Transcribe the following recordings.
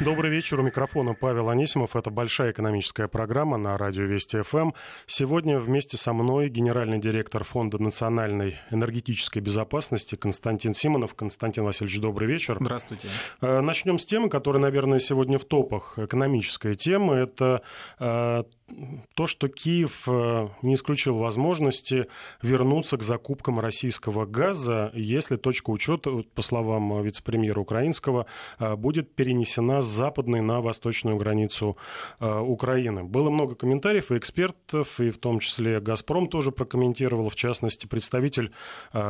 Добрый вечер. У микрофона Павел Анисимов. Это большая экономическая программа на радио Вести ФМ. Сегодня вместе со мной генеральный директор Фонда национальной энергетической безопасности Константин Симонов. Константин Васильевич, добрый вечер. Здравствуйте. Э, начнем с темы, которая, наверное, сегодня в топах. Экономическая тема. Это э, то, что Киев э, не исключил возможности вернуться к закупкам российского газа, если точка учета, по словам вице-премьера украинского, э, будет перенесена с западной на восточную границу э, Украины. Было много комментариев и экспертов, и в том числе «Газпром» тоже прокомментировал. В частности, представитель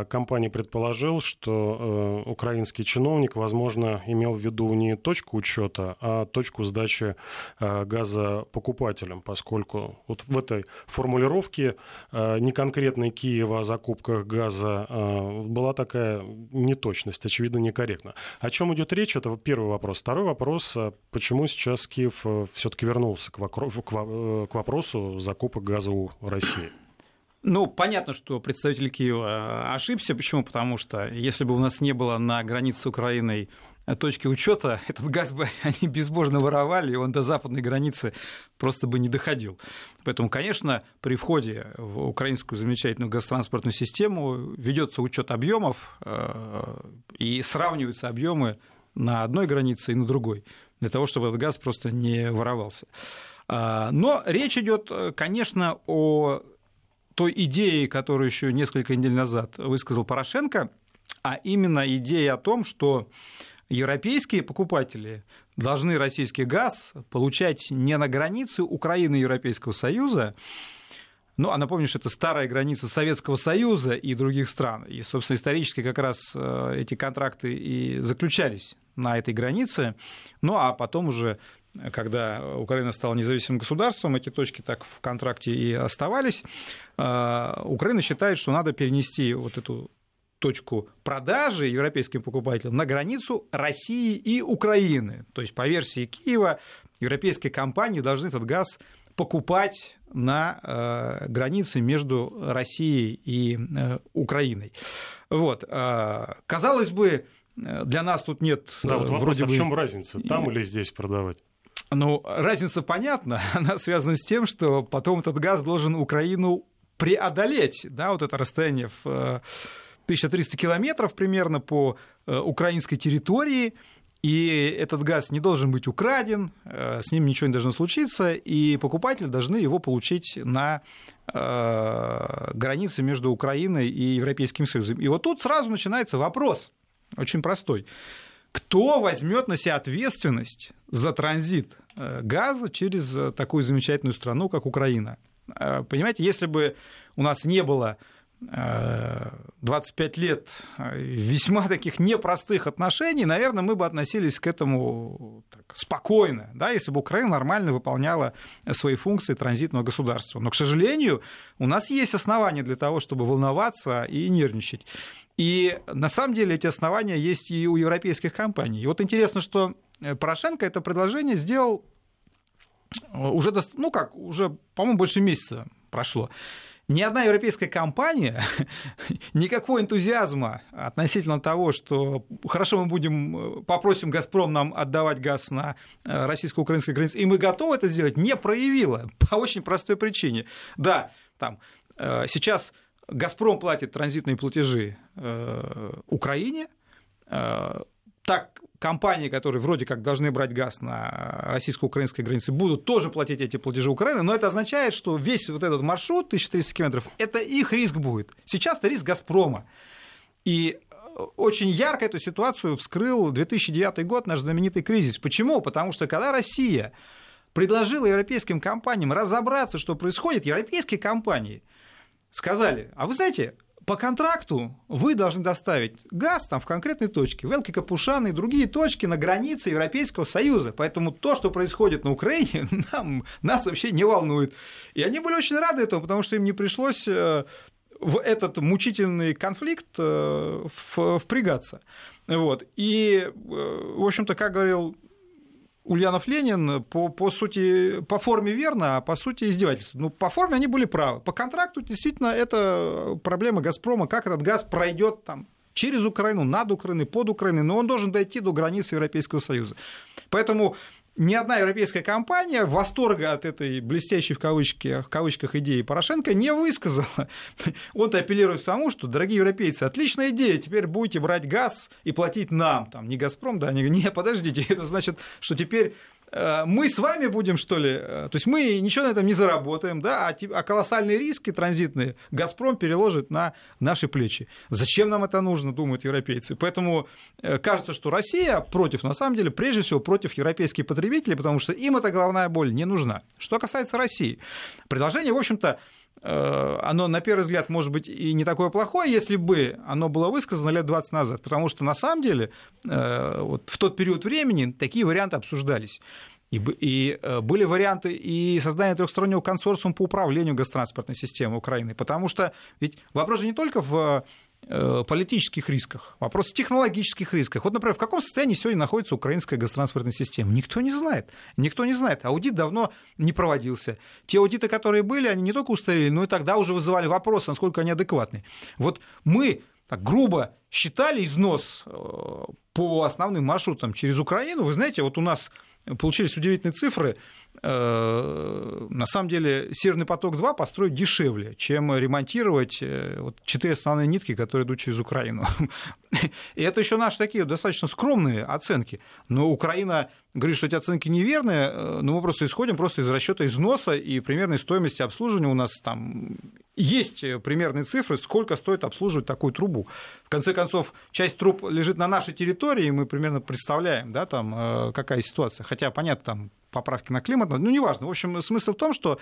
компании предположил, что украинский чиновник, возможно, имел в виду не точку учета, а точку сдачи газа покупателям, поскольку поскольку вот в этой формулировке э, не конкретной Киева о закупках газа э, была такая неточность, очевидно, некорректно. О чем идет речь? Это первый вопрос. Второй вопрос, э, почему сейчас Киев все-таки вернулся к вопросу закупок газа у России? Ну, понятно, что представитель Киева ошибся. Почему? Потому что если бы у нас не было на границе с Украиной точки учета этот газ бы они безбожно воровали, и он до западной границы просто бы не доходил. Поэтому, конечно, при входе в украинскую замечательную газотранспортную систему ведется учет объемов э, и сравниваются объемы на одной границе и на другой, для того, чтобы этот газ просто не воровался. А, но речь идет, конечно, о той идее, которую еще несколько недель назад высказал Порошенко, а именно идея о том, что европейские покупатели должны российский газ получать не на границе Украины и Европейского Союза, ну, а напомню, что это старая граница Советского Союза и других стран. И, собственно, исторически как раз э, эти контракты и заключались на этой границе. Ну, а потом уже когда Украина стала независимым государством, эти точки так в контракте и оставались. Э, Украина считает, что надо перенести вот эту точку продажи европейским покупателям на границу России и Украины. То есть, по версии Киева, европейские компании должны этот газ покупать на э, границе между Россией и э, Украиной. Вот. Э, казалось бы, для нас тут нет... Да, вот вопрос, вроде а в чем бы... разница, там или здесь продавать? Ну, разница понятна, она связана с тем, что потом этот газ должен Украину преодолеть, да, вот это расстояние в 1300 километров примерно по э, украинской территории, и этот газ не должен быть украден, э, с ним ничего не должно случиться, и покупатели должны его получить на э, границе между Украиной и Европейским Союзом. И вот тут сразу начинается вопрос, очень простой. Кто возьмет на себя ответственность за транзит газа через такую замечательную страну, как Украина? Понимаете, если бы у нас не было 25 лет весьма таких непростых отношений, наверное, мы бы относились к этому так, спокойно, да, если бы Украина нормально выполняла свои функции транзитного государства. Но, к сожалению, у нас есть основания для того, чтобы волноваться и нервничать. И на самом деле эти основания есть и у европейских компаний. И вот интересно, что Порошенко это предложение сделал уже, ну как, уже, по-моему, больше месяца прошло ни одна европейская компания никакого энтузиазма относительно того, что хорошо мы будем, попросим «Газпром» нам отдавать газ на э, российско-украинской границе, и мы готовы это сделать, не проявила. По очень простой причине. Да, там э, сейчас «Газпром» платит транзитные платежи э, Украине, компании, которые вроде как должны брать газ на российско-украинской границе, будут тоже платить эти платежи Украины, но это означает, что весь вот этот маршрут 1300 километров, это их риск будет. Сейчас это риск «Газпрома». И э, очень ярко эту ситуацию вскрыл 2009 год, наш знаменитый кризис. Почему? Потому что когда Россия предложила европейским компаниям разобраться, что происходит, европейские компании сказали, а вы знаете, по контракту вы должны доставить газ там, в конкретной точке, в Элке Капушан и другие точки на границе Европейского Союза. Поэтому то, что происходит на Украине, нам, нас вообще не волнует. И они были очень рады этому, потому что им не пришлось э, в этот мучительный конфликт э, впрягаться. Вот. И, э, в общем-то, как говорил Ульянов Ленин по, по сути, по форме верно, а по сути издевательство. Ну, по форме они были правы. По контракту действительно это проблема Газпрома, как этот газ пройдет там через Украину, над Украиной, под Украиной, но он должен дойти до границы Европейского Союза. Поэтому ни одна европейская компания восторга от этой блестящей в, кавычке, в кавычках идеи Порошенко не высказала. Он-то апеллирует к тому, что, дорогие европейцы, отличная идея, теперь будете брать газ и платить нам. Там, не «Газпром», да, не, не подождите, это значит, что теперь мы с вами будем, что ли, э, то есть мы ничего на этом не заработаем, да, а, а колоссальные риски транзитные «Газпром» переложит на наши плечи. Зачем нам это нужно, думают европейцы. Поэтому э, кажется, что Россия против, на самом деле, прежде всего против европейских потребителей, потому что им эта головная боль не нужна. Что касается России, предложение, в общем-то, Э, оно, на первый взгляд, может быть и не такое плохое, если бы оно было высказано лет 20 назад. Потому что, на самом деле, э, вот в тот период времени такие варианты обсуждались. И, э, были варианты и создания трехстороннего консорциума по управлению газотранспортной системой Украины. Потому что ведь вопрос же не только в Э, политических рисках, вопрос в технологических рисках. Вот, например, в каком состоянии сегодня находится украинская газотранспортная система? Никто не знает. Никто не знает. Аудит давно не проводился. Те аудиты, которые были, они не только устарели, но и тогда уже вызывали вопрос, насколько они адекватны. Вот мы так грубо считали износ э, по основным маршрутам через Украину. Вы знаете, вот у нас получились удивительные цифры. Э, на самом деле Северный поток-2 построить дешевле, чем ремонтировать э, вот четыре основные нитки, которые идут через Украину. И это еще наши такие достаточно скромные оценки. Но Украина говорит, что эти оценки неверные, э, но мы просто исходим просто из расчета износа и примерной стоимости обслуживания у нас там есть примерные цифры, сколько стоит обслуживать такую трубу. В конце концов, часть труб лежит на нашей территории, и мы примерно представляем, да, там, какая ситуация. Хотя, понятно, там поправки на климат, ну, неважно. В общем, смысл в том, что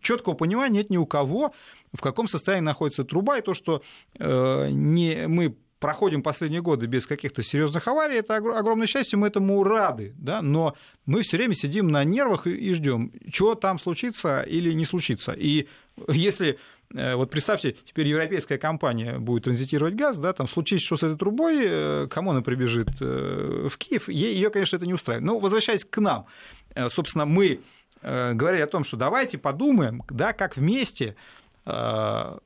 четкого понимания нет ни у кого, в каком состоянии находится труба, и то, что э, не, мы проходим последние годы без каких-то серьезных аварий, это огромное счастье, мы этому рады, да, но мы все время сидим на нервах и, ждем, что там случится или не случится. И если Э, вот представьте, теперь европейская компания будет транзитировать газ, да, там случится что с этой трубой, э, кому она прибежит э, в Киев, ее, конечно, это не устраивает. Но возвращаясь к нам, собственно, мы говорили о том, что давайте подумаем, да, как вместе, там,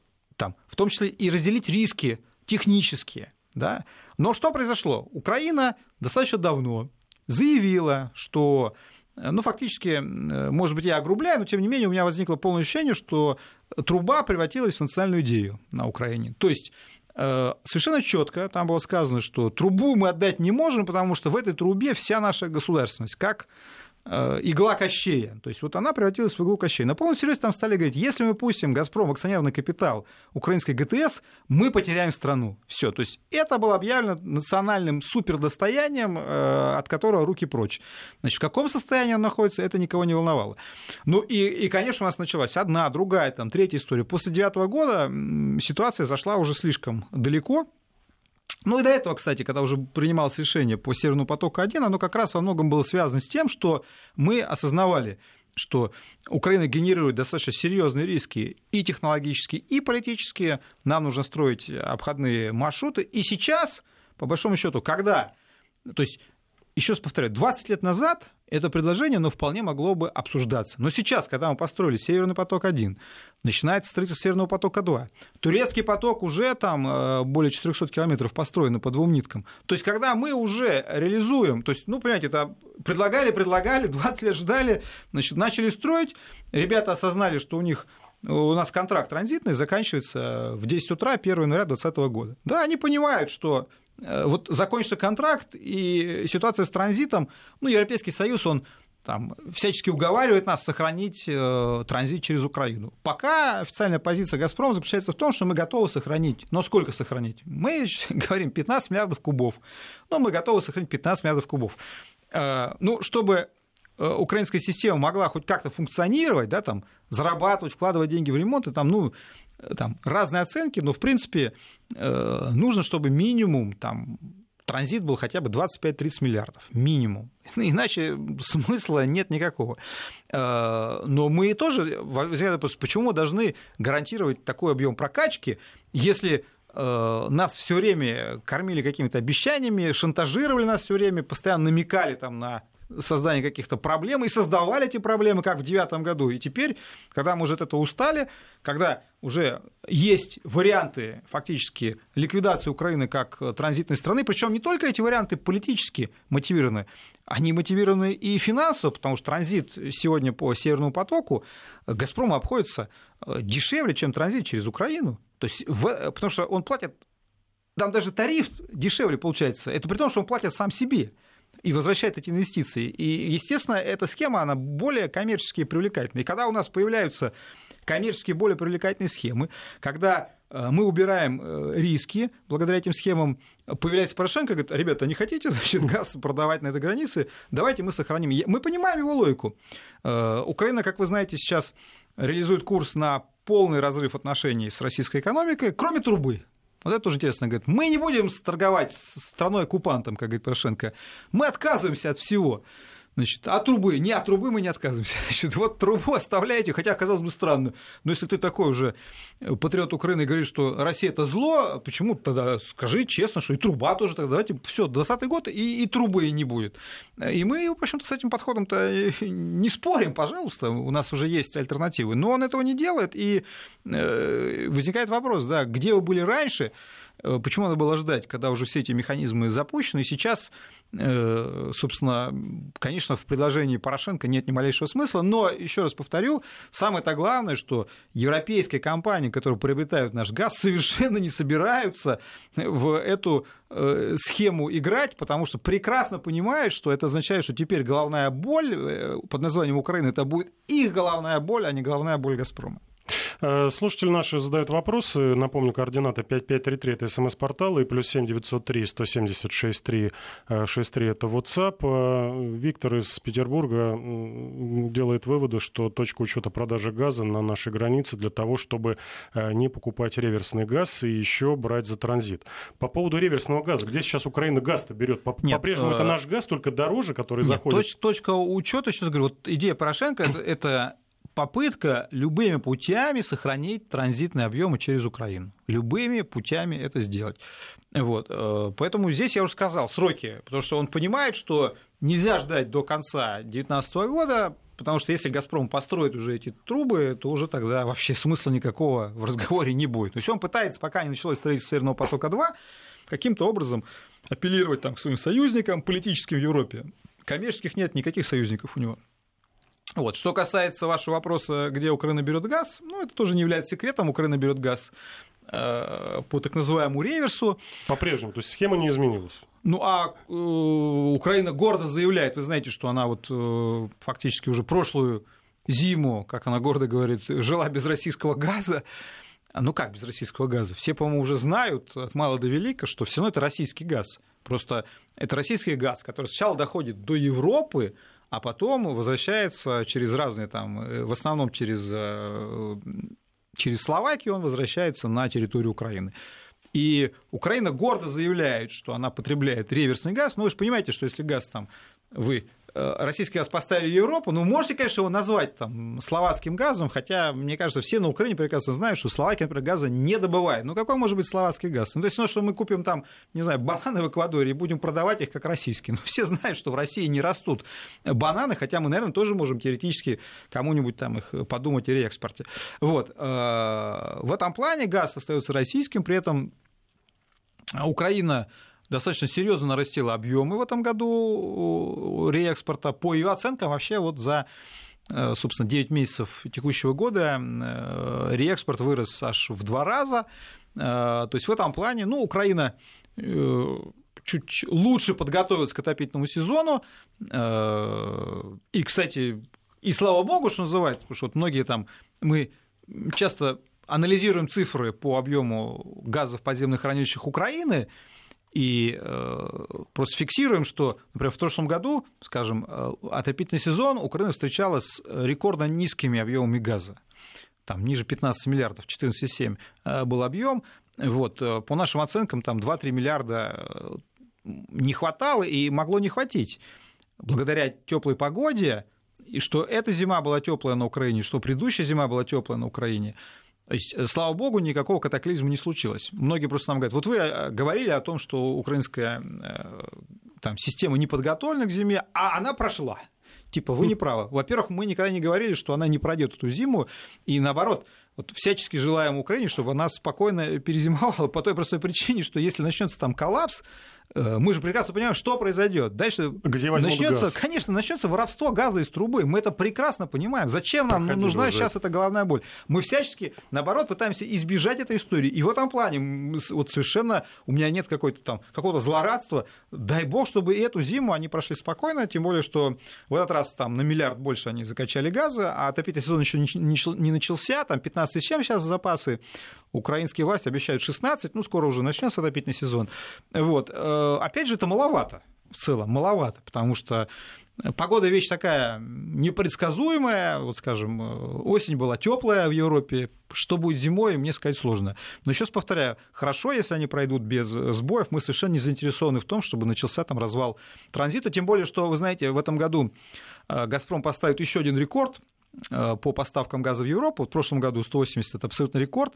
в том числе и разделить риски технические, да. Но что произошло? Украина достаточно давно заявила, что ну, фактически, может быть, я огрубляю, но тем не менее у меня возникло полное ощущение, что труба превратилась в национальную идею на Украине. То есть э, совершенно четко там было сказано, что трубу мы отдать не можем, потому что в этой трубе вся наша государственность, как Э, игла Кощея. То есть вот она превратилась в иглу Кощея. На полном серьезе там стали говорить, если мы пустим «Газпром» в акционерный капитал украинской ГТС, мы потеряем страну. Все. То есть это было объявлено национальным супердостоянием, э, от которого руки прочь. Значит, в каком состоянии он находится, это никого не волновало. Ну и, и конечно, у нас началась одна, другая, там, третья история. После девятого года ситуация зашла уже слишком далеко, ну и до этого, кстати, когда уже принималось решение по Северному потоку-1, оно как раз во многом было связано с тем, что мы осознавали, что Украина генерирует достаточно серьезные риски и технологические, и политические. Нам нужно строить обходные маршруты. И сейчас, по большому счету, когда... То есть еще раз повторяю, 20 лет назад это предложение, но вполне могло бы обсуждаться. Но сейчас, когда мы построили Северный поток-1, начинается строительство Северного потока-2, турецкий поток уже там э, более 400 километров построен по двум ниткам. То есть, когда мы уже реализуем, то есть, ну, понимаете, это предлагали, предлагали, 20 лет ждали, значит, начали строить, ребята осознали, что у них у нас контракт транзитный заканчивается в 10 утра 1 января 2020 года. Да, они понимают, что вот закончится контракт, и ситуация с транзитом, ну, Европейский Союз, он там, всячески уговаривает нас сохранить э, транзит через Украину. Пока официальная позиция «Газпрома» заключается в том, что мы готовы сохранить. Но сколько сохранить? Мы говорим 15 миллиардов кубов. Но мы готовы сохранить 15 миллиардов кубов. Э, ну, чтобы э, украинская система могла хоть как-то функционировать, да, там, зарабатывать, вкладывать деньги в ремонт, и там, ну, там разные оценки, но в принципе э, нужно, чтобы минимум там транзит был хотя бы 25-30 миллиардов, минимум. Иначе смысла нет никакого. Э, но мы тоже, почему должны гарантировать такой объем прокачки, если э, нас все время кормили какими-то обещаниями, шантажировали нас все время, постоянно намекали там на создания каких-то проблем и создавали эти проблемы, как в девятом году. И теперь, когда мы уже от этого устали, когда уже есть варианты фактически ликвидации Украины как транзитной страны, причем не только эти варианты политически мотивированы, они мотивированы и финансово, потому что транзит сегодня по Северному потоку Газпрому обходится э, дешевле, чем транзит через Украину. То есть, в, потому что он платит, там даже тариф дешевле получается. Это при том, что он платит сам себе и возвращает эти инвестиции. И, естественно, эта схема, она более коммерчески привлекательная. И когда у нас появляются коммерчески более привлекательные схемы, когда э, мы убираем э, риски, благодаря этим схемам появляется Порошенко, говорит, ребята, не хотите, значит, газ продавать на этой границе, давайте мы сохраним. Мы понимаем его логику. Э, Украина, как вы знаете, сейчас реализует курс на полный разрыв отношений с российской экономикой, кроме трубы. Вот это тоже интересно. Говорит, мы не будем торговать с страной-оккупантом, как говорит Порошенко. Мы отказываемся от всего. Значит, от трубы. Не от трубы мы не отказываемся. Значит, вот трубу оставляете, хотя, казалось бы, странно. Но если ты такой уже патриот Украины и говоришь, что Россия это зло, почему тогда скажи честно, что и труба тоже тогда давайте все, 20 год и, и трубы не будет. И мы, в общем-то, с этим подходом-то не спорим, пожалуйста, у нас уже есть альтернативы. Но он этого не делает, и э, возникает вопрос, да, где вы были раньше, Э, почему надо было ждать, когда уже все эти механизмы запущены? И сейчас, собственно, конечно, в предложении Порошенко нет ни малейшего смысла, но, еще раз повторю, самое-то главное, что европейские компании, которые приобретают наш газ, совершенно не собираются в эту э, схему играть, потому что прекрасно понимают, что это означает, что теперь головная боль под названием Украины, это будет их головная боль, а не головная боль «Газпрома». Э, слушатели наши задают вопросы. Напомню, координаты 5533 это смс-портал и плюс 7 903 176 3 63 это WhatsApp. Э, Виктор из Петербурга делает выводы, что точка учета продажи газа на нашей границе для того, чтобы э, не покупать реверсный газ и еще брать за транзит. По поводу реверсного газа, где сейчас Украина газ-то берет? По-прежнему это наш газ, только дороже, который заходит? Точ, точка учета, сейчас говорю, вот идея Порошенко это попытка любыми путями сохранить транзитные объемы через Украину. Любыми путями это сделать. Вот. Э, поэтому здесь я уже сказал сроки, потому что он понимает, что нельзя ждать до конца 2019 года, потому что если «Газпром» построит уже эти трубы, то уже тогда вообще смысла никакого в разговоре не будет. То есть он пытается, пока не началось строительство «Северного потока-2», каким-то образом апеллировать там, к своим союзникам политическим в Европе. Коммерческих нет никаких союзников у него. Вот. Что касается вашего вопроса, где Украина берет газ, ну, это тоже не является секретом. Украина берет газ э, по так называемому реверсу. По-прежнему, то есть схема не изменилась. Ну а э, Украина гордо заявляет, вы знаете, что она вот э, фактически уже прошлую зиму, как она гордо говорит, жила без российского газа. Ну как без российского газа? Все, по-моему, уже знают от мала до велика, что все равно это российский газ. Просто это российский газ, который сначала доходит до Европы, а потом возвращается через разные там, э, в основном через, э, через Словакию он возвращается на территорию Украины. И Украина гордо заявляет, что она потребляет реверсный газ, но вы же понимаете, что если газ там вы российский газ поставили в Европу, ну, можете, конечно, его назвать там словацким газом, хотя, мне кажется, все на Украине прекрасно знают, что Словакия, например, газа не добывает. Ну, какой может быть словацкий газ? Ну, то есть, ну, что мы купим там, не знаю, бананы в Эквадоре и будем продавать их как российские. Ну, все знают, что в России не растут бананы, хотя мы, наверное, тоже можем теоретически кому-нибудь там их подумать о реэкспорте. Вот. Э, в этом плане газ остается российским, при этом Украина достаточно серьезно нарастила объемы в этом году реэкспорта. По ее оценкам, вообще вот за э, собственно, 9 месяцев текущего года э, реэкспорт вырос аж в два раза. Э, то есть в этом плане, ну, Украина чуть лучше подготовилась к отопительному сезону. И, кстати, и слава богу, что называется, потому что вот многие там, мы часто анализируем цифры по объему газа в подземных хранилищах Украины, и э, просто фиксируем, что, например, в прошлом году, скажем, э, отопительный сезон Украина встречалась с рекордно низкими объемами газа. Там ниже 15 миллиардов, 14,7 э, был объем. Вот, по нашим оценкам, там 2-3 миллиарда не хватало и могло не хватить. Благодаря теплой погоде, и что эта зима была теплая на Украине, что предыдущая зима была теплая на Украине, то есть, э, слава богу, никакого катаклизма не случилось. Многие просто нам говорят, вот вы э, говорили о том, что украинская э, там, система не подготовлена к зиме, а она прошла. Типа, вы не правы. Во-первых, мы никогда не говорили, что она не пройдет эту зиму, и наоборот, вот всячески желаем Украине, чтобы она спокойно перезимовала по той простой причине, что если начнется там коллапс, мы же прекрасно понимаем, что произойдет. Дальше Где начнется, газ? конечно, начнется воровство газа из трубы. Мы это прекрасно понимаем. Зачем нам Проходили нужна уже. сейчас эта головная боль? Мы всячески, наоборот, пытаемся избежать этой истории. И в этом плане вот совершенно у меня нет какой-то там какого-то злорадства. Дай бог, чтобы и эту зиму они прошли спокойно, тем более, что в этот раз там на миллиард больше они закачали газа, а отопительный сезон еще не начался, там 15 с чем сейчас запасы. Украинские власти обещают 16, ну, скоро уже начнется отопительный сезон. Вот. Э, опять же, это маловато в целом, маловато, потому что Погода вещь такая непредсказуемая. Вот, скажем, осень была теплая в Европе. Что будет зимой, мне сказать сложно. Но еще раз повторяю, хорошо, если они пройдут без сбоев. Мы совершенно не заинтересованы в том, чтобы начался там развал транзита. Тем более, что, вы знаете, в этом году э, «Газпром» поставит еще один рекорд Э, по поставкам газа в Европу. В прошлом году 180 – это абсолютный рекорд.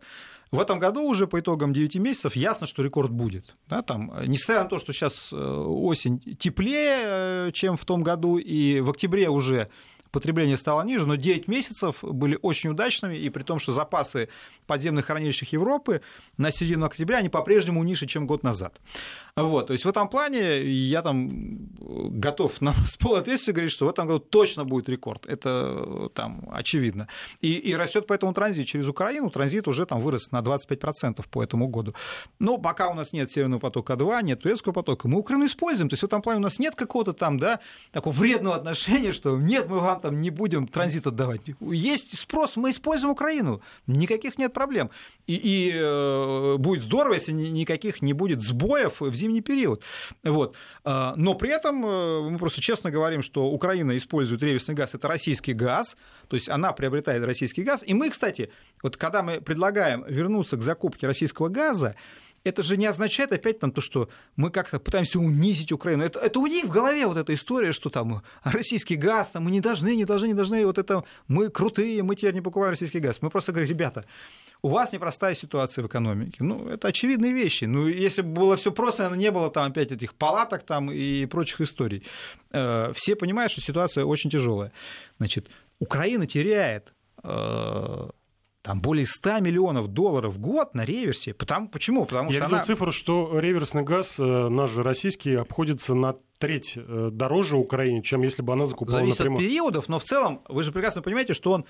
В этом году уже по итогам 9 месяцев ясно, что рекорд будет. Да, там, несмотря на то, что сейчас э, осень теплее, э, чем в том году, и в октябре уже потребление стало ниже, но 9 месяцев были очень удачными, и при том, что запасы подземных хранилищ Европы на середину октября, они по-прежнему ниже, чем год назад. Вот, то есть в этом плане я там готов нам с полуответственностью говорить, что в этом году точно будет рекорд. Это там очевидно. И, и растет поэтому транзит через Украину. Транзит уже там вырос на 25% по этому году. Но пока у нас нет Северного потока 2, нет турецкого потока, мы Украину используем. То есть в этом плане у нас нет какого-то там, да, такого вредного отношения, что нет, мы вам там не будем транзит отдавать. Есть спрос, мы используем Украину. Никаких нет проблем. И, и э, будет здорово, если никаких не будет сбоев в зимний период. Вот. А, но при этом э, мы просто честно говорим, что Украина использует реверсный газ, это российский газ, то есть она приобретает российский газ. И мы, кстати, вот когда мы предлагаем вернуться к закупке российского газа, это же не означает опять там то, что мы как-то пытаемся унизить Украину. Это, это у них в голове вот эта история, что там российский газ, там мы не должны, не должны, не должны, вот это мы крутые, мы теперь не покупаем российский газ. Мы просто говорим, ребята, у вас непростая ситуация в экономике. Ну, это очевидные вещи. Ну, если бы было все просто, не было там опять этих палаток там и прочих историй. Э, все понимают, что ситуация очень тяжелая. Значит, Украина теряет э, там более 100 миллионов долларов в год на реверсе. Потому, почему? Потому Я что видел она... цифру, что реверсный газ, э, наш же российский, обходится на треть дороже Украине, чем если бы она закупала Зависит напрямую. от периодов, но в целом вы же прекрасно понимаете, что он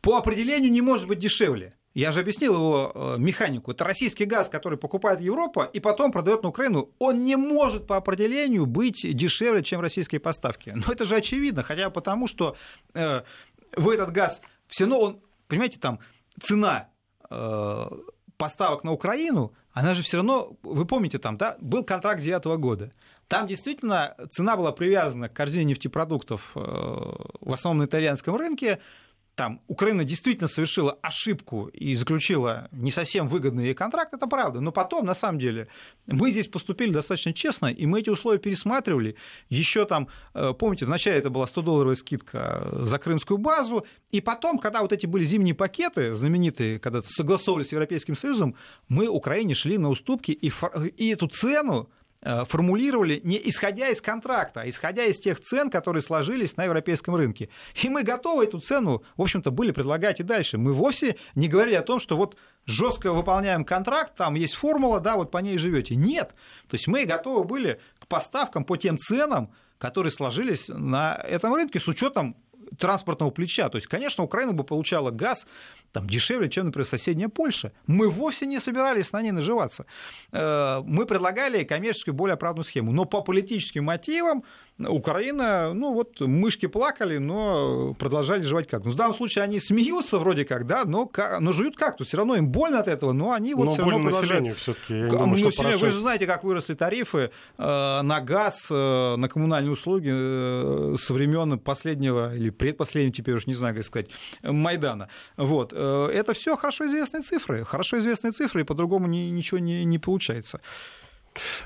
по определению не может быть дешевле. Я же объяснил его э, механику. Это российский газ, который покупает Европа и потом продает на Украину. Он не может по определению быть дешевле, чем российские поставки. Но это же очевидно, хотя потому, что э, вы этот газ все равно он, понимаете, там цена э, поставок на Украину, она же все равно, вы помните, там, да, был контракт 2009 года. Там действительно цена была привязана к корзине нефтепродуктов э, в основном на итальянском рынке там Украина действительно совершила ошибку и заключила не совсем выгодный ей контракт, это правда. Но потом, на самом деле, мы здесь поступили достаточно честно, и мы эти условия пересматривали. Еще там, э, помните, вначале это была 100-долларовая скидка за крымскую базу, и потом, когда вот эти были зимние пакеты, знаменитые, когда согласовывались с Европейским Союзом, мы Украине шли на уступки, и, и эту цену формулировали не исходя из контракта, а исходя из тех цен, которые сложились на европейском рынке. И мы готовы эту цену, в общем-то, были предлагать и дальше. Мы вовсе не говорили о том, что вот жестко выполняем контракт, там есть формула, да, вот по ней живете. Нет. То есть мы готовы были к поставкам по тем ценам, которые сложились на этом рынке с учетом транспортного плеча. То есть, конечно, Украина бы получала газ там, дешевле, чем, например, соседняя Польша. Мы вовсе не собирались на ней наживаться. Э, мы предлагали коммерческую, более оправданную схему. Но по политическим мотивам Украина, ну вот, мышки плакали, но продолжали жевать как. Ну, в данном случае они смеются вроде как, да, но, но жуют как-то. Все равно им больно от этого, но они вот но все равно продолжают. все-таки. Ну, Порошенко... Вы же знаете, как выросли тарифы э, на газ, э, на коммунальные услуги э, со времен последнего или предпоследнего, теперь уж не знаю, как сказать, Майдана. Вот. Э, это все хорошо известные цифры. Хорошо известные цифры, и по-другому ни, ничего не, не получается.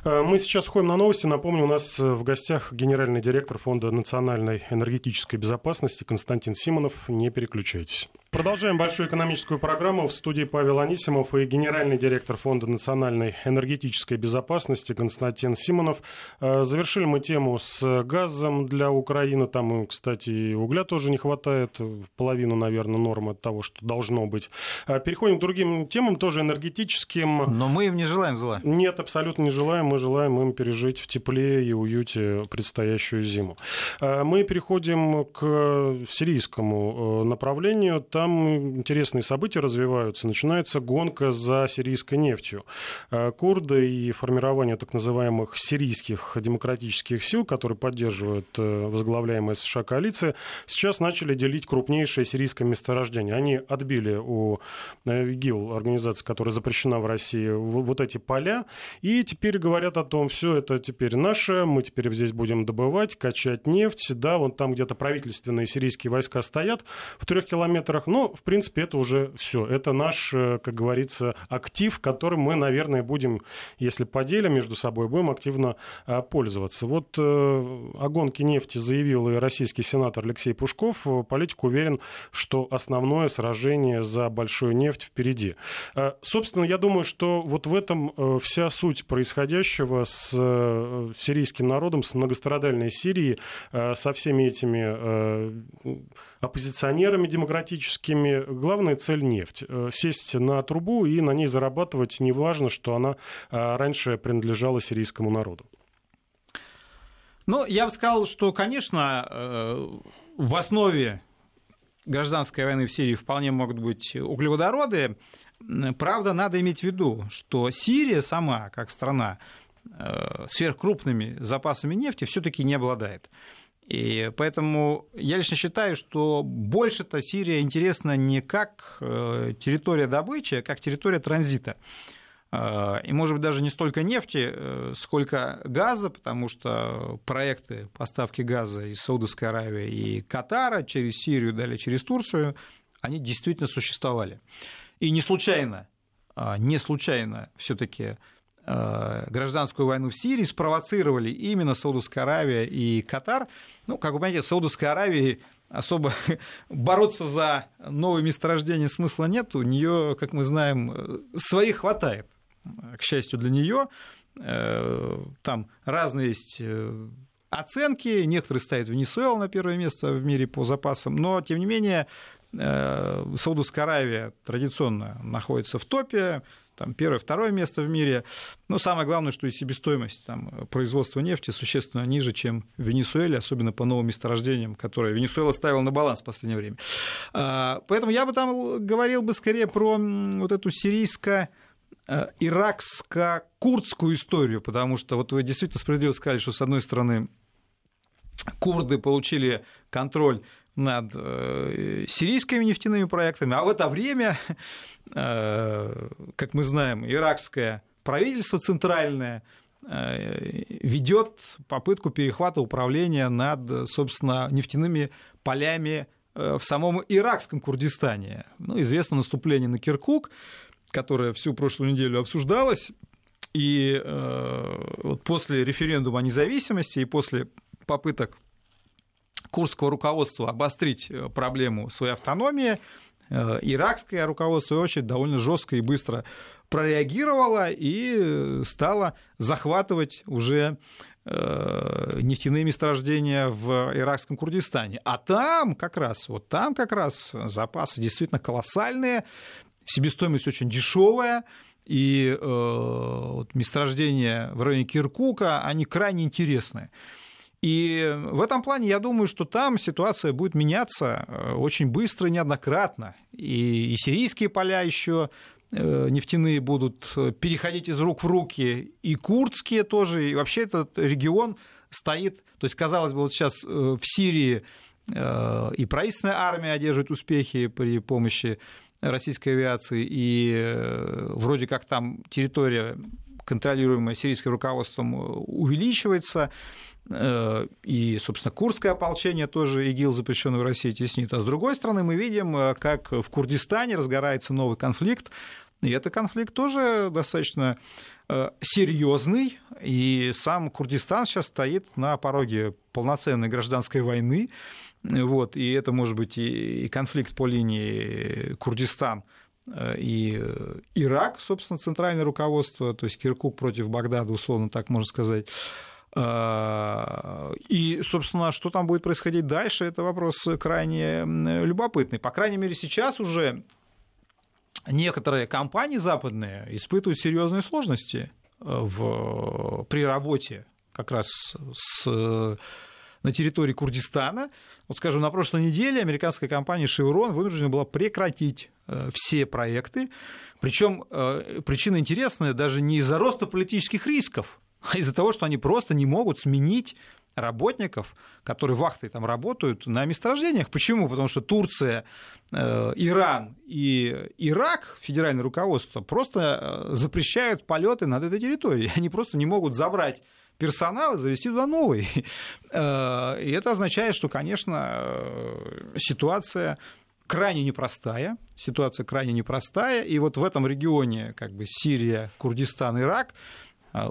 Э, мы сейчас ходим на новости. Напомню, у нас э, в гостях генеральный директор Фонда национальной энергетической безопасности Константин Симонов. Не переключайтесь. Продолжаем большую экономическую программу. В студии Павел Анисимов и генеральный директор Фонда национальной энергетической безопасности Константин Симонов. Э, завершили мы тему с газом для Украины. Там, кстати, и угля тоже не хватает. Половину, наверное, нормы того, что должно быть. Э, переходим к другим темам, тоже энергетическим. Но мы им не желаем зла. Нет, абсолютно не желаем. Мы желаем им пережить в тепле и уюте предстоящую зиму. Э, мы переходим к сирийскому направлению. Там там интересные события развиваются. Начинается гонка за сирийской нефтью. Э, курды и формирование так называемых сирийских демократических сил, которые поддерживают э, возглавляемая США коалиция, сейчас начали делить крупнейшее сирийское месторождение. Они отбили у э, ИГИЛ, организации, которая запрещена в России, вот эти поля, и теперь говорят о том, все это теперь наше, мы теперь здесь будем добывать, качать нефть, да, вон там где-то правительственные сирийские войска стоят в трех километрах, но, в принципе, это уже все. Это наш, э, как говорится, актив, которым мы, наверное, будем, если поделим между собой, будем активно э, пользоваться. Вот э, о гонке нефти заявил и российский сенатор Алексей Пушков. Политик уверен, что основное сражение за большую нефть впереди. Собственно, я думаю, что вот в этом вся суть происходящего с сирийским народом, с многострадальной Сирией, со всеми этими оппозиционерами демократическими. Главная цель — нефть. Э, сесть на трубу и на ней зарабатывать, неважно, что она э, раньше принадлежала сирийскому народу. Ну, я бы сказал, что, конечно, э, в основе гражданской войны в Сирии вполне могут быть углеводороды. Правда, надо иметь в виду, что Сирия сама, как страна, сверхкрупными запасами нефти все-таки не обладает. И поэтому я лично считаю, что больше-то Сирия интересна не как э, территория добычи, а как территория транзита. Э, и, может быть, даже не столько нефти, э, сколько газа, потому что проекты поставки газа из Саудовской Аравии и Катара через Сирию, далее через Турцию, они действительно существовали. И не случайно, а, не случайно все-таки гражданскую войну в Сирии спровоцировали именно Саудовская Аравия и Катар. Ну, как вы понимаете, Саудовской Аравии особо бороться за новые месторождения смысла нет. У нее, как мы знаем, э, своих хватает. К счастью для нее, э, там разные есть оценки. Некоторые ставят Венесуэлу на первое место в мире по запасам. Но, тем не менее, Саудовская Аравия традиционно находится в топе там, первое, второе место в мире. Но самое главное, что и себестоимость там, производства нефти существенно ниже, чем в Венесуэле, особенно по новым месторождениям, которые Венесуэла ставила на баланс в последнее время. А, поэтому я бы там говорил бы скорее про вот эту сирийско иракско-курдскую историю, потому что вот вы действительно справедливо сказали, что с одной стороны курды получили контроль над э, сирийскими нефтяными проектами, а в это время, э, как мы знаем, иракское правительство центральное э, ведет попытку перехвата управления над, собственно, нефтяными полями в самом иракском Курдистане. Ну, известно наступление на Киркук, которое всю прошлую неделю обсуждалось, и э, вот после референдума о независимости и после попыток курского руководства обострить э, проблему своей автономии, э, иракское руководство, в свою очередь, довольно жестко и быстро прореагировало и э, стало захватывать уже нефтяные месторождения в иракском Курдистане. А там как раз, вот там как раз запасы действительно колоссальные, себестоимость очень дешевая, и э, вот месторождения в районе Киркука, они крайне интересные. И в этом плане я думаю, что там ситуация будет меняться э, очень быстро и неоднократно. И, и сирийские поля еще э, нефтяные будут переходить из рук в руки, и курдские тоже, и вообще этот регион стоит, то есть, казалось бы, вот сейчас э, в Сирии и правительственная армия одерживает успехи при помощи российской авиации, и вроде как там территория, контролируемая сирийским руководством, увеличивается, Э, и, собственно, курдское ополчение тоже ИГИЛ, запрещенный в России, теснит. А с другой стороны, мы видим, э, как в Курдистане разгорается новый конфликт, и этот конфликт тоже достаточно э, серьезный, и сам Курдистан сейчас стоит на пороге полноценной гражданской войны. Вот, и это может быть и конфликт по линии Курдистан и Ирак, собственно, центральное руководство, то есть Киркук против Багдада, условно так можно сказать. И, собственно, что там будет происходить дальше, это вопрос крайне любопытный. По крайней мере, сейчас уже некоторые компании западные испытывают серьезные сложности э, в, при работе как раз с, на территории Курдистана. Вот скажу, на прошлой неделе американская компания Chevron вынуждена была прекратить э, все проекты. Причем э, причина интересная даже не из-за роста политических рисков, из-за того, что они просто не могут сменить работников, которые вахтой там работают, на месторождениях. Почему? Потому что Турция, э, Иран и Ирак, федеральное руководство, просто э, запрещают полеты над этой территорией. Они просто не могут забрать персонал и завести туда новый. Э, и это означает, что, конечно, ситуация крайне непростая, ситуация крайне непростая, и вот в этом регионе, как бы Сирия, Курдистан, Ирак,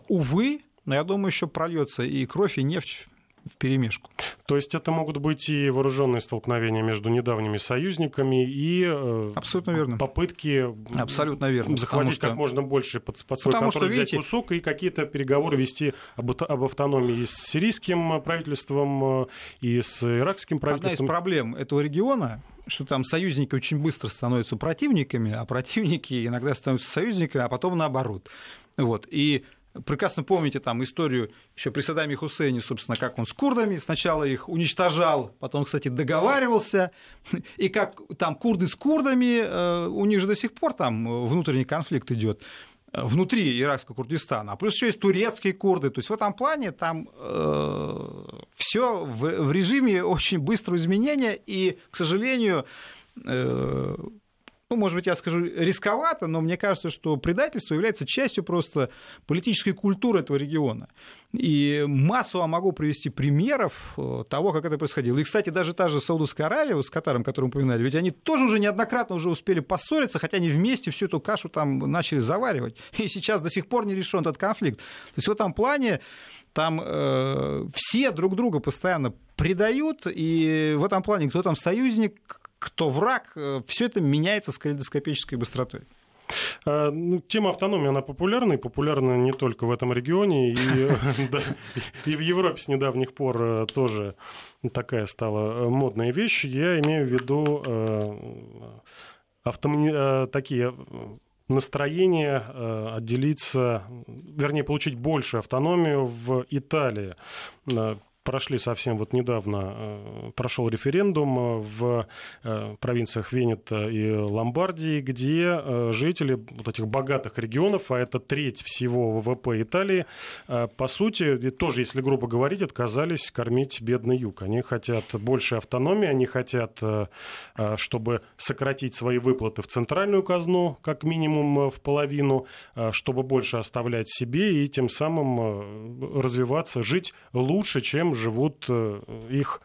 увы, но я думаю, еще прольется и кровь, и нефть в перемешку. То есть это могут быть и вооруженные столкновения между недавними союзниками и э, Абсолютно верно. попытки Абсолютно верно. захватить что... как можно больше под, под свой Потому контроль, что, видите... взять кусок и какие-то переговоры вести об, об автономии и с сирийским правительством, э, и с иракским правительством. Одна из проблем этого региона что там союзники очень быстро становятся противниками, а противники иногда становятся союзниками, а потом наоборот. Вот. И Прекрасно помните там историю еще при Саддаме Хусейне, собственно, как он с курдами сначала их уничтожал, потом, кстати, договаривался, и как там курды с курдами, э, у них же до сих пор там внутренний конфликт идет э, внутри иракского Курдистана, а плюс еще есть турецкие курды. То есть в этом плане там э, все в, в режиме очень быстрого изменения, и, к сожалению, э, ну, может быть, я скажу рисковато, но мне кажется, что предательство является частью просто политической культуры этого региона. И массово могу привести примеров э, того, как это происходило. И, кстати, даже та же Саудовская Аравия с Катаром, которую мы упоминали, ведь они тоже уже неоднократно уже успели поссориться, хотя они вместе всю эту кашу там начали заваривать. И сейчас до сих пор не решен этот конфликт. То есть в этом плане там э, все друг друга постоянно предают, и в этом плане кто там союзник, кто враг, э, все это меняется с калейдоскопической быстротой. А, ну, тема автономии, она популярна, и популярна не только в этом регионе, и, да, и в Европе с недавних пор э, тоже такая стала э, модная вещь. Я имею в виду автоми... такие настроение отделиться, вернее, получить больше автономию в Италии прошли совсем вот недавно, э, прошел референдум э, в э, провинциях Венета и Ломбардии, где жители вот этих богатых регионов, а это треть всего ВВП Италии, по сути, тоже, если грубо говорить, отказались кормить бедный юг. Они хотят больше автономии, они хотят, чтобы сократить свои выплаты в центральную казну, как минимум в половину, чтобы больше оставлять себе и тем самым развиваться, жить лучше, чем живут э, их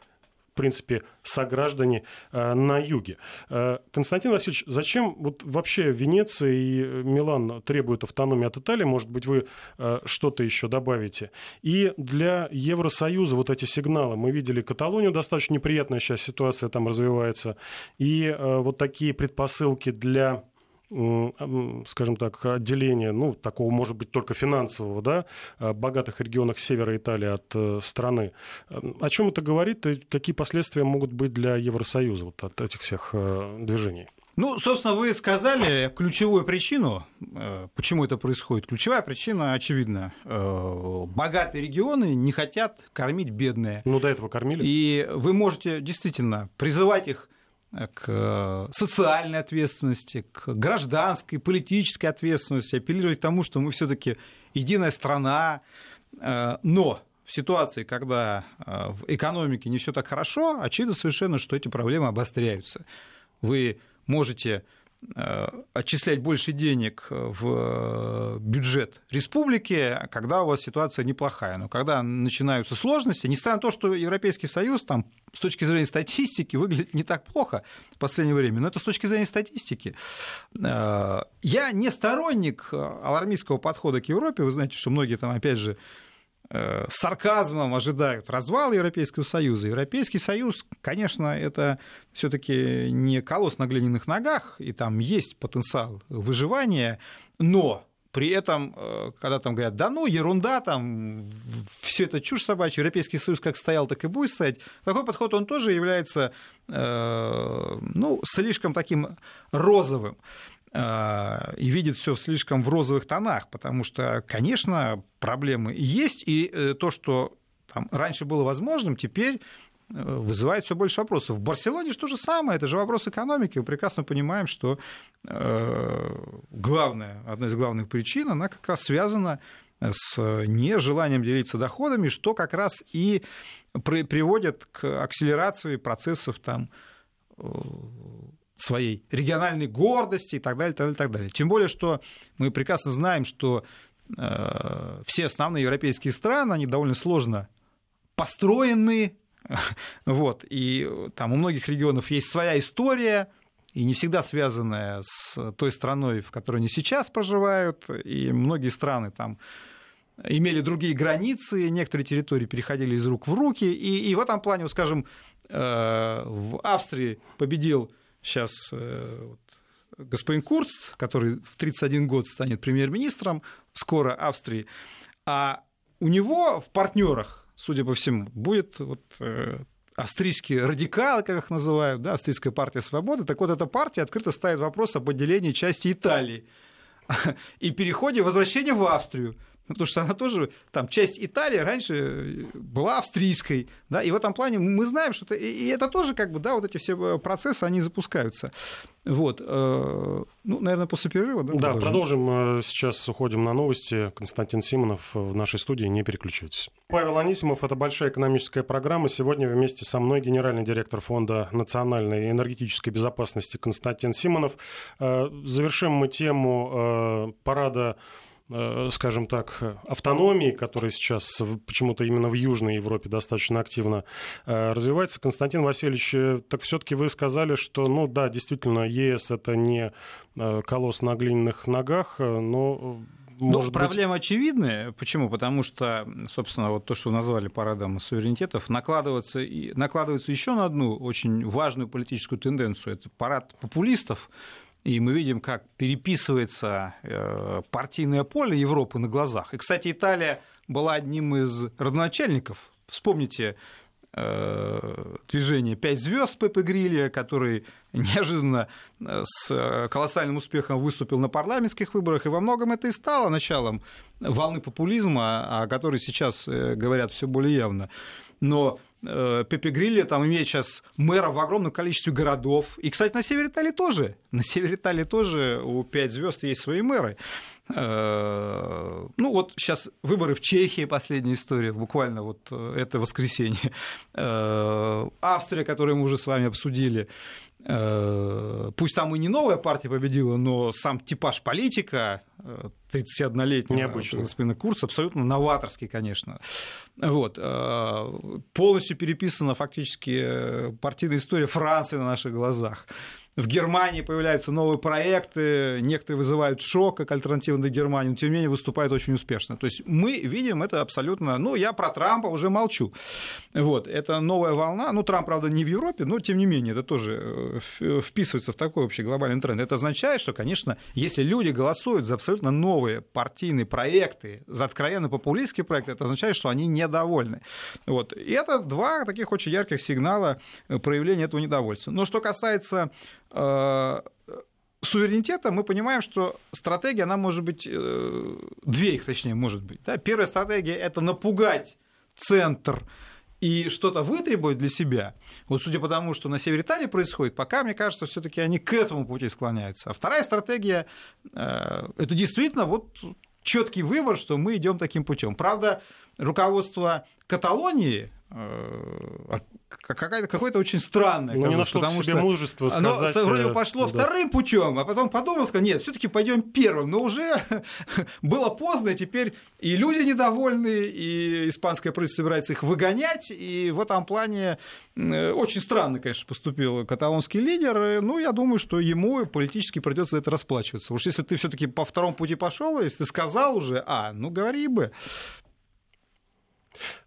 в принципе, сограждане э, на юге. Э, Константин Васильевич, зачем вот вообще Венеция и Милан требуют автономии от Италии? Может быть, вы что-то еще добавите? И для Евросоюза вот эти сигналы. Мы видели Каталонию, достаточно неприятная сейчас ситуация там развивается. И вот такие предпосылки для скажем так, отделения, ну, такого, может быть, только финансового, да, богатых регионах севера Италии от э, страны. О чем это говорит и какие последствия могут быть для Евросоюза вот от этих всех э, движений? Ну, собственно, вы сказали ключевую причину, э, почему это происходит. Ключевая причина очевидна. Богатые регионы не хотят кормить бедные. Ну, до этого кормили. И вы можете действительно призывать их к социальной ответственности, к гражданской, политической ответственности, апеллировать к тому, что мы все-таки единая страна. Э, но в ситуации, когда э, в экономике не все так хорошо, очевидно совершенно, что эти проблемы обостряются. Вы можете Э, отчислять больше денег в бюджет республики, когда у вас ситуация неплохая. Но когда начинаются сложности, несмотря на то, что Европейский Союз там, с точки зрения статистики выглядит не так плохо в последнее время, но это с точки зрения статистики. Э, я не сторонник алармистского подхода к Европе. Вы знаете, что многие там, опять же, с сарказмом ожидают развала Европейского Союза. Европейский Союз, конечно, это все-таки не колосс на глиняных ногах, и там есть потенциал выживания, но при этом, э, когда там говорят, да ну, ерунда, там, все это чушь собачья, Европейский Союз как стоял, так и будет стоять, такой подход, он тоже является, э, ну, слишком таким розовым э, и видит все слишком в розовых тонах, потому что, конечно, проблемы есть, и то, что там, раньше было возможным, теперь вызывает все больше вопросов. В Барселоне же то же самое, это же вопрос экономики. Мы прекрасно понимаем, что э, главная, одна из главных причин, она как раз связана с нежеланием делиться доходами, что как раз и приводит к акселерации процессов там, э, своей региональной гордости и так далее, так далее, так далее. Тем более, что мы прекрасно знаем, что э, все основные европейские страны, они довольно сложно построены, Вот. И там у многих регионов есть своя история, и не всегда связанная с той страной, в которой они сейчас проживают. И многие страны там имели другие границы, некоторые территории переходили из рук в руки. И, и в этом плане, скажем, э, в Австрии победил сейчас э, господин Курц, который в 31 год станет премьер-министром скоро Австрии, а у него в партнерах судя по всему, будет вот, э, австрийские радикалы, как их называют, да, австрийская партия свободы. Так вот, эта партия открыто ставит вопрос об отделении части Италии и переходе возвращения в Австрию. Ну, потому что она тоже, там, часть Италии раньше была австрийской, да, и в этом плане мы знаем, что это, и это тоже, как бы, да, вот эти все э, процессы, они запускаются. Вот, э, ну, наверное, после перерыва, да? Да, продолжим. продолжим. Э, сейчас уходим на новости. Константин Симонов в нашей студии, не переключайтесь. Павел Анисимов, это большая экономическая программа. Сегодня вместе со мной генеральный директор Фонда национальной энергетической безопасности Константин Симонов. Завершим мы тему парада скажем так, автономии, которая сейчас почему-то именно в Южной Европе достаточно активно э, развивается. Константин Васильевич, э, так все-таки вы сказали, что, ну да, действительно, ЕС это не колосс на глиняных ногах, но ну, может ну, проблема быть... очевидная. Почему? Потому что, собственно, вот то, что назвали парадом суверенитетов, накладывается, и, накладывается еще на одну очень важную политическую тенденцию. Это парад популистов, и мы видим, как переписывается э, партийное поле Европы на глазах. И, кстати, Италия была одним из родоначальников. Вспомните э, движение «Пять звезд» Пепе Грилля, который неожиданно э, с колоссальным успехом выступил на парламентских выборах, и во многом это и стало началом волны популизма, о которой сейчас говорят все более явно. Но Пепе Грилли там имеет сейчас мэра в огромном количестве городов. И, кстати, на севере Италии тоже. На севере Италии тоже у пять звезд есть свои мэры. Э, ну вот сейчас выборы в Чехии, последняя история, буквально вот э, это воскресенье. Австрия, которую мы уже с вами обсудили. Пусть там и не новая партия победила, но сам типаж политика 31-летнего Необычно. господина Курца абсолютно новаторский, конечно. Вот. Полностью переписана фактически партийная история Франции на наших глазах. В Германии появляются новые проекты, некоторые вызывают шок, как альтернатива Германии, но тем не менее выступают очень успешно. То есть мы видим это абсолютно... Ну, я про Трампа уже молчу. Вот, это новая волна. Ну, Трамп, правда, не в Европе, но тем не менее это тоже э, вписывается в такой общий глобальный тренд. Это означает, что, конечно, если люди голосуют за абсолютно новые партийные проекты, за откровенно популистские проекты, это означает, что они недовольны. Вот. И это два таких очень ярких сигнала проявления этого недовольства. Но что касается Э, суверенитета мы понимаем, что стратегия, она может быть, э, две их точнее может быть. Да? Первая стратегия – это напугать центр и что-то вытребовать для себя. Вот судя по тому, что на севере Италии происходит, пока, мне кажется, все таки они к этому пути склоняются. А вторая стратегия э, – это действительно вот четкий выбор, что мы идем таким путем. Правда, руководство Каталонии Э, какая-то, какое-то очень странное. Ну, не нашло потому себе что мужество сказать... Оно вроде пошло да. вторым путем, а потом подумал, сказал, нет, все-таки пойдем первым. Но уже было поздно, и теперь и люди недовольны, и испанская правительство собирается их выгонять, и в этом плане очень странно, конечно, поступил каталонский лидер. Ну, я думаю, что ему политически придется это расплачиваться. Уж если ты все-таки по второму пути пошел, если ты сказал уже, а, ну говори бы.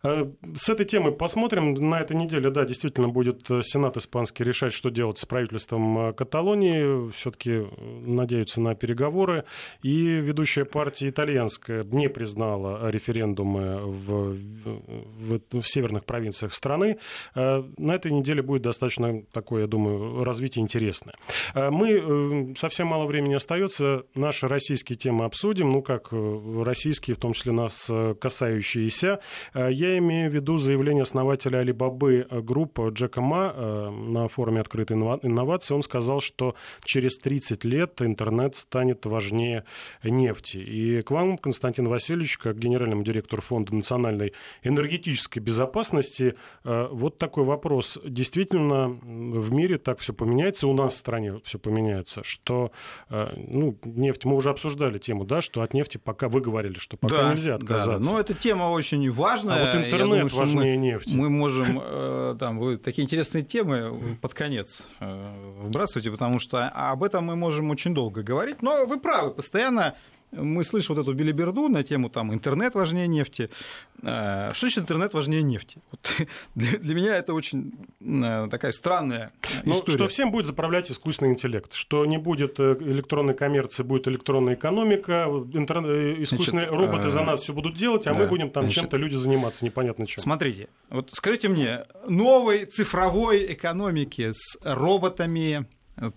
Э, с этой темы посмотрим. На этой неделе, да, действительно будет э, Сенат испанский решать, что делать с правительством э, Каталонии. Все-таки надеются на переговоры. И ведущая партия итальянская не признала референдумы в, в, в северных провинциях страны. На этой неделе будет достаточно такое, я думаю, развитие интересное. Мы, совсем мало времени остается, наши российские темы обсудим. Ну, как российские, в том числе нас касающиеся. Э, я имею в виду заявление основателя Алибабы э, группы Джека Ма э, на форуме открытой инновации. Он сказал, что через 30 лет интернет станет важнее нефти. И к вам, Константин Васильевич, как генеральному директору Фонда национальной энергетической безопасности, вот такой вопрос. Действительно, в мире так все поменяется, у нас в стране все поменяется, что ну, нефть, мы уже обсуждали тему, да, что от нефти пока вы говорили, что пока да, нельзя отказаться. Да, но эта тема очень важная важное. А вот интернет думаю, важнее мы, нефти. Мы можем э, там вы такие интересные темы под конец э, вбрасывайте, потому что об этом мы можем очень долго говорить. Но вы правы, постоянно мы слышим вот эту билиберду на тему там интернет важнее нефти. Э, что значит интернет важнее нефти? Вот для, для меня это очень э, такая странная ну, история. Что всем будет заправлять искусственный интеллект, что не будет э, электронной коммерции, будет электронная экономика, интернет, искусственные Значит, роботы за нас все будут делать, а да, мы будем там Значит, чем-то люди заниматься непонятно чем. Смотрите, вот скажите мне, новой цифровой экономики с роботами,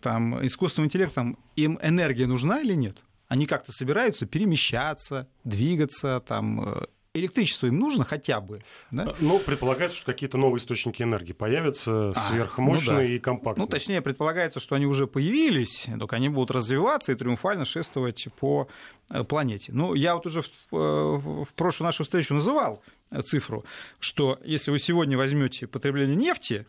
там, искусственным интеллектом, им энергия нужна или нет? Они как-то собираются перемещаться, двигаться, там, э, электричество им нужно хотя бы. Да? Ну, предполагается, что какие-то новые источники энергии появятся, а, сверхмощные ну да. и компактные. Ну, точнее, предполагается, что они уже появились, только они будут развиваться и триумфально шествовать по э, планете. Ну, я вот уже в, э, в прошлую нашу встречу называл цифру, что если вы сегодня возьмете потребление нефти,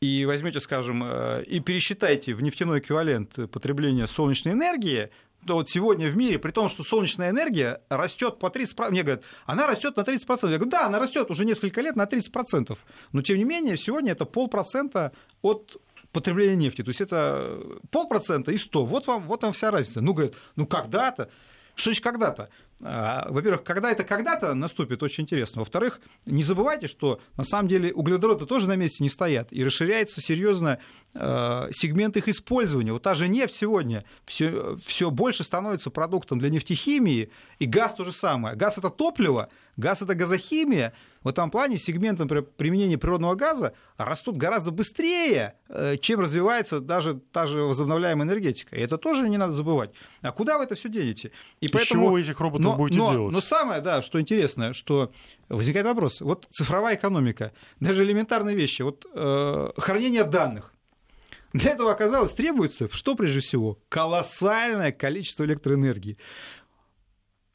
и возьмете, скажем, и пересчитайте в нефтяной эквивалент потребления солнечной энергии, вот сегодня в мире, при том, что солнечная энергия растет по 30%, мне говорят, она растет на 30%. Я говорю, да, она растет уже несколько лет на 30%. Но тем не менее, сегодня это полпроцента от потребления нефти. То есть это полпроцента и 100. Вот вам, вот вам вся разница. Ну, говорят, ну когда-то. Что значит когда-то? А, во-первых, когда это когда-то наступит, очень интересно. Во-вторых, не забывайте, что на самом деле углеводороды тоже на месте не стоят. И расширяется серьезно э, сегмент их использования. Вот та же нефть сегодня все, все больше становится продуктом для нефтехимии, и газ то же самое. Газ это топливо, газ это газохимия. В этом плане сегменты например, применения природного газа растут гораздо быстрее, э, чем развивается даже та же возобновляемая энергетика. И это тоже не надо забывать. А куда вы это все денете? И Из поэтому... чего вы этих роботов но, будете но, делать? Но самое, да, что интересно, что возникает вопрос. Вот цифровая экономика, даже элементарные вещи, вот э, хранение данных. Для этого, оказалось, требуется, что прежде всего? Колоссальное количество электроэнергии.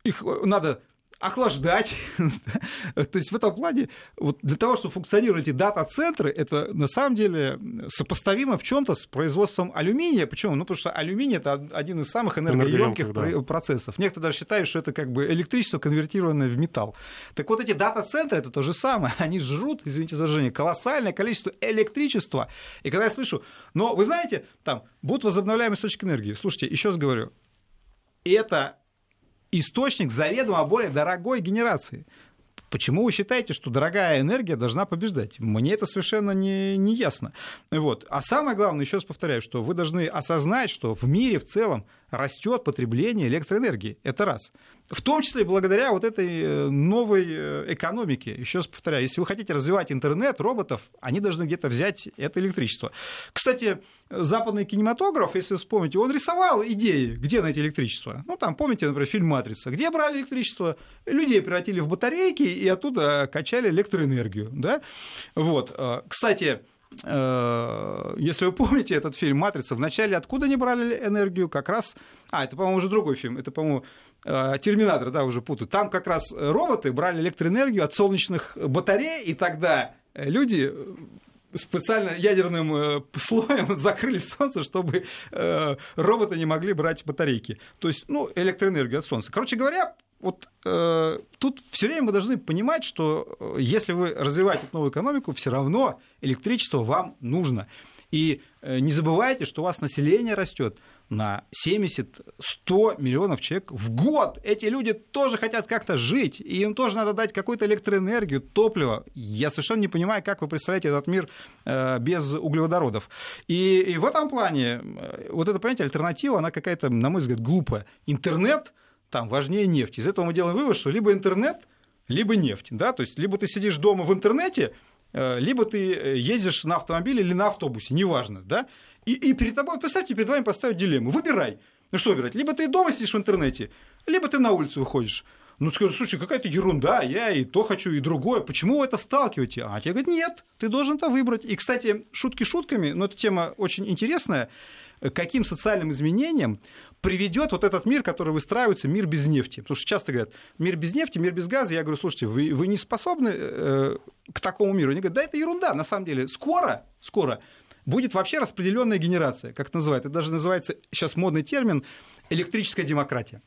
Их э, надо охлаждать. То есть в этом плане вот для того, чтобы функционировали эти дата-центры, это на самом деле сопоставимо в чем-то с производством алюминия. Почему? Ну, потому что алюминий это один из самых энергоемких да. процессов. Некоторые даже считают, что это как бы электричество, конвертированное в металл. Так вот эти дата-центры это то же самое. Они жрут, извините за выражение, колоссальное количество электричества. И когда я слышу, но вы знаете, там будут возобновляемые источники энергии. Слушайте, еще раз говорю, это источник заведомо более дорогой генерации. Почему вы считаете, что дорогая энергия должна побеждать? Мне это совершенно не, не ясно. Вот. А самое главное, еще раз повторяю, что вы должны осознать, что в мире в целом растет потребление электроэнергии. Это раз. В том числе благодаря вот этой э, новой э, экономике. Еще раз повторяю, если вы хотите развивать интернет, роботов, они должны где-то взять это электричество. Кстати, западный кинематограф, если вспомните, он рисовал идеи, где найти электричество. Ну, там, помните, например, фильм «Матрица». Где брали электричество? Людей превратили в батарейки и оттуда качали электроэнергию. Да? Вот. Э, кстати, если вы помните этот фильм «Матрица», вначале откуда они брали энергию? Как раз... А, это, по-моему, уже другой фильм. Это, по-моему, э, «Терминатор», да, уже путаю. Там как раз роботы брали электроэнергию от солнечных батарей, и тогда люди специально ядерным слоем закрыли солнце, чтобы роботы не могли брать батарейки. То есть, ну, электроэнергию от солнца. Короче говоря, вот э, тут все время мы должны понимать, что э, если вы развиваете новую экономику, все равно электричество вам нужно. И не забывайте, что у вас население растет на 70-100 миллионов человек в год. Эти люди тоже хотят как-то жить, и им тоже надо дать какую-то электроэнергию, топливо. Я совершенно не понимаю, как вы представляете этот мир э, без углеводородов. И, и в этом плане э, вот это понятие альтернатива, она какая-то, на мой взгляд, глупая. Интернет там важнее нефти. Из этого мы делаем вывод, что либо интернет, либо нефть. Да? То есть либо ты сидишь дома в интернете, э, либо ты ездишь на автомобиле или на автобусе, неважно. Да? И, и перед тобой, представьте, перед вами поставят дилемму. Выбирай. Ну что выбирать? Либо ты дома сидишь в интернете, либо ты на улицу выходишь. Ну, скажи, слушай, какая-то ерунда, я и то хочу, и другое. Почему вы это сталкиваете? А тебе говорят, нет, ты должен это выбрать. И, кстати, шутки шутками, но эта тема очень интересная. Каким социальным изменениям приведет вот этот мир, который выстраивается, мир без нефти. Потому что часто говорят, мир без нефти, мир без газа. Я говорю, слушайте, вы, вы не способны э, к такому миру? Они говорят, да, это ерунда, на самом деле. Скоро, скоро будет вообще распределенная генерация, как это называют. Это даже называется сейчас модный термин электрическая демократия.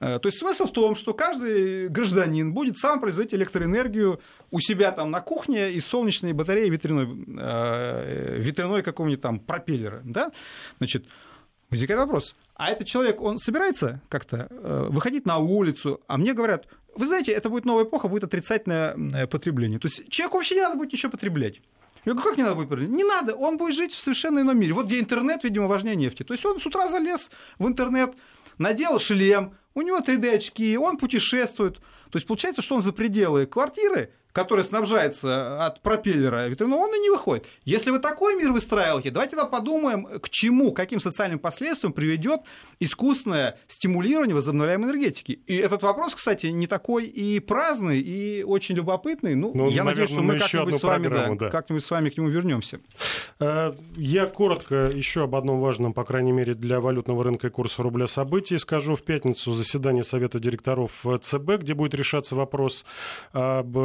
Э, то есть смысл в том, что каждый гражданин будет сам производить электроэнергию у себя там на кухне из солнечной батареи ветряной, э, ветряной какого-нибудь там пропеллера. Да? Значит, возникает вопрос, а этот человек, он собирается как-то э, выходить на улицу, а мне говорят, вы знаете, это будет новая эпоха, будет отрицательное потребление. То есть человеку вообще не надо будет ничего потреблять. Я говорю, как не надо будет продлить? Не надо, он будет жить в совершенно ином мире. Вот где интернет, видимо, важнее нефти. То есть он с утра залез в интернет, надел шлем, у него 3D-очки, он путешествует. То есть получается, что он за пределы квартиры который снабжается от пропеллера ветряного, ну, он и не выходит. Если вы такой мир выстраиваете, давайте тогда подумаем, к чему, каким социальным последствиям приведет искусственное стимулирование возобновляемой энергетики. И этот вопрос, кстати, не такой и праздный, и очень любопытный. Ну, ну я наверное, надеюсь, что мы как-нибудь с, вами, да, да. как-нибудь с вами к нему вернемся. Э, я коротко еще об одном важном, по крайней мере, для валютного рынка и курса рубля событии скажу. В пятницу заседание Совета директоров ЦБ, где будет решаться вопрос об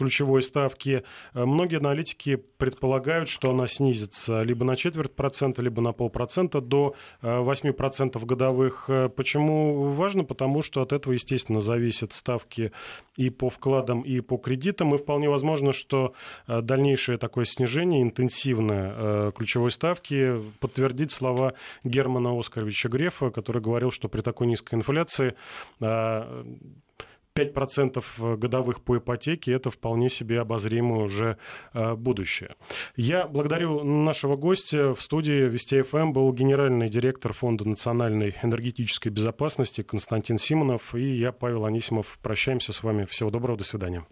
ключевой ставки. Э, многие аналитики предполагают, что она снизится либо на четверть процента, либо на полпроцента до 8% э, годовых. Э, почему важно? Потому что от этого, естественно, зависят ставки и по вкладам, и по кредитам. И вполне возможно, что дальнейшее такое снижение, интенсивное ключевой ставки, подтвердит слова Германа Оскаровича Грефа, который говорил, что при такой низкой инфляции 5% годовых по ипотеке – это вполне себе обозримое уже э, будущее. Я благодарю нашего гостя. В студии Вести ФМ был генеральный директор Фонда национальной энергетической безопасности Константин Симонов и я, Павел Анисимов. Прощаемся с вами. Всего доброго, до свидания.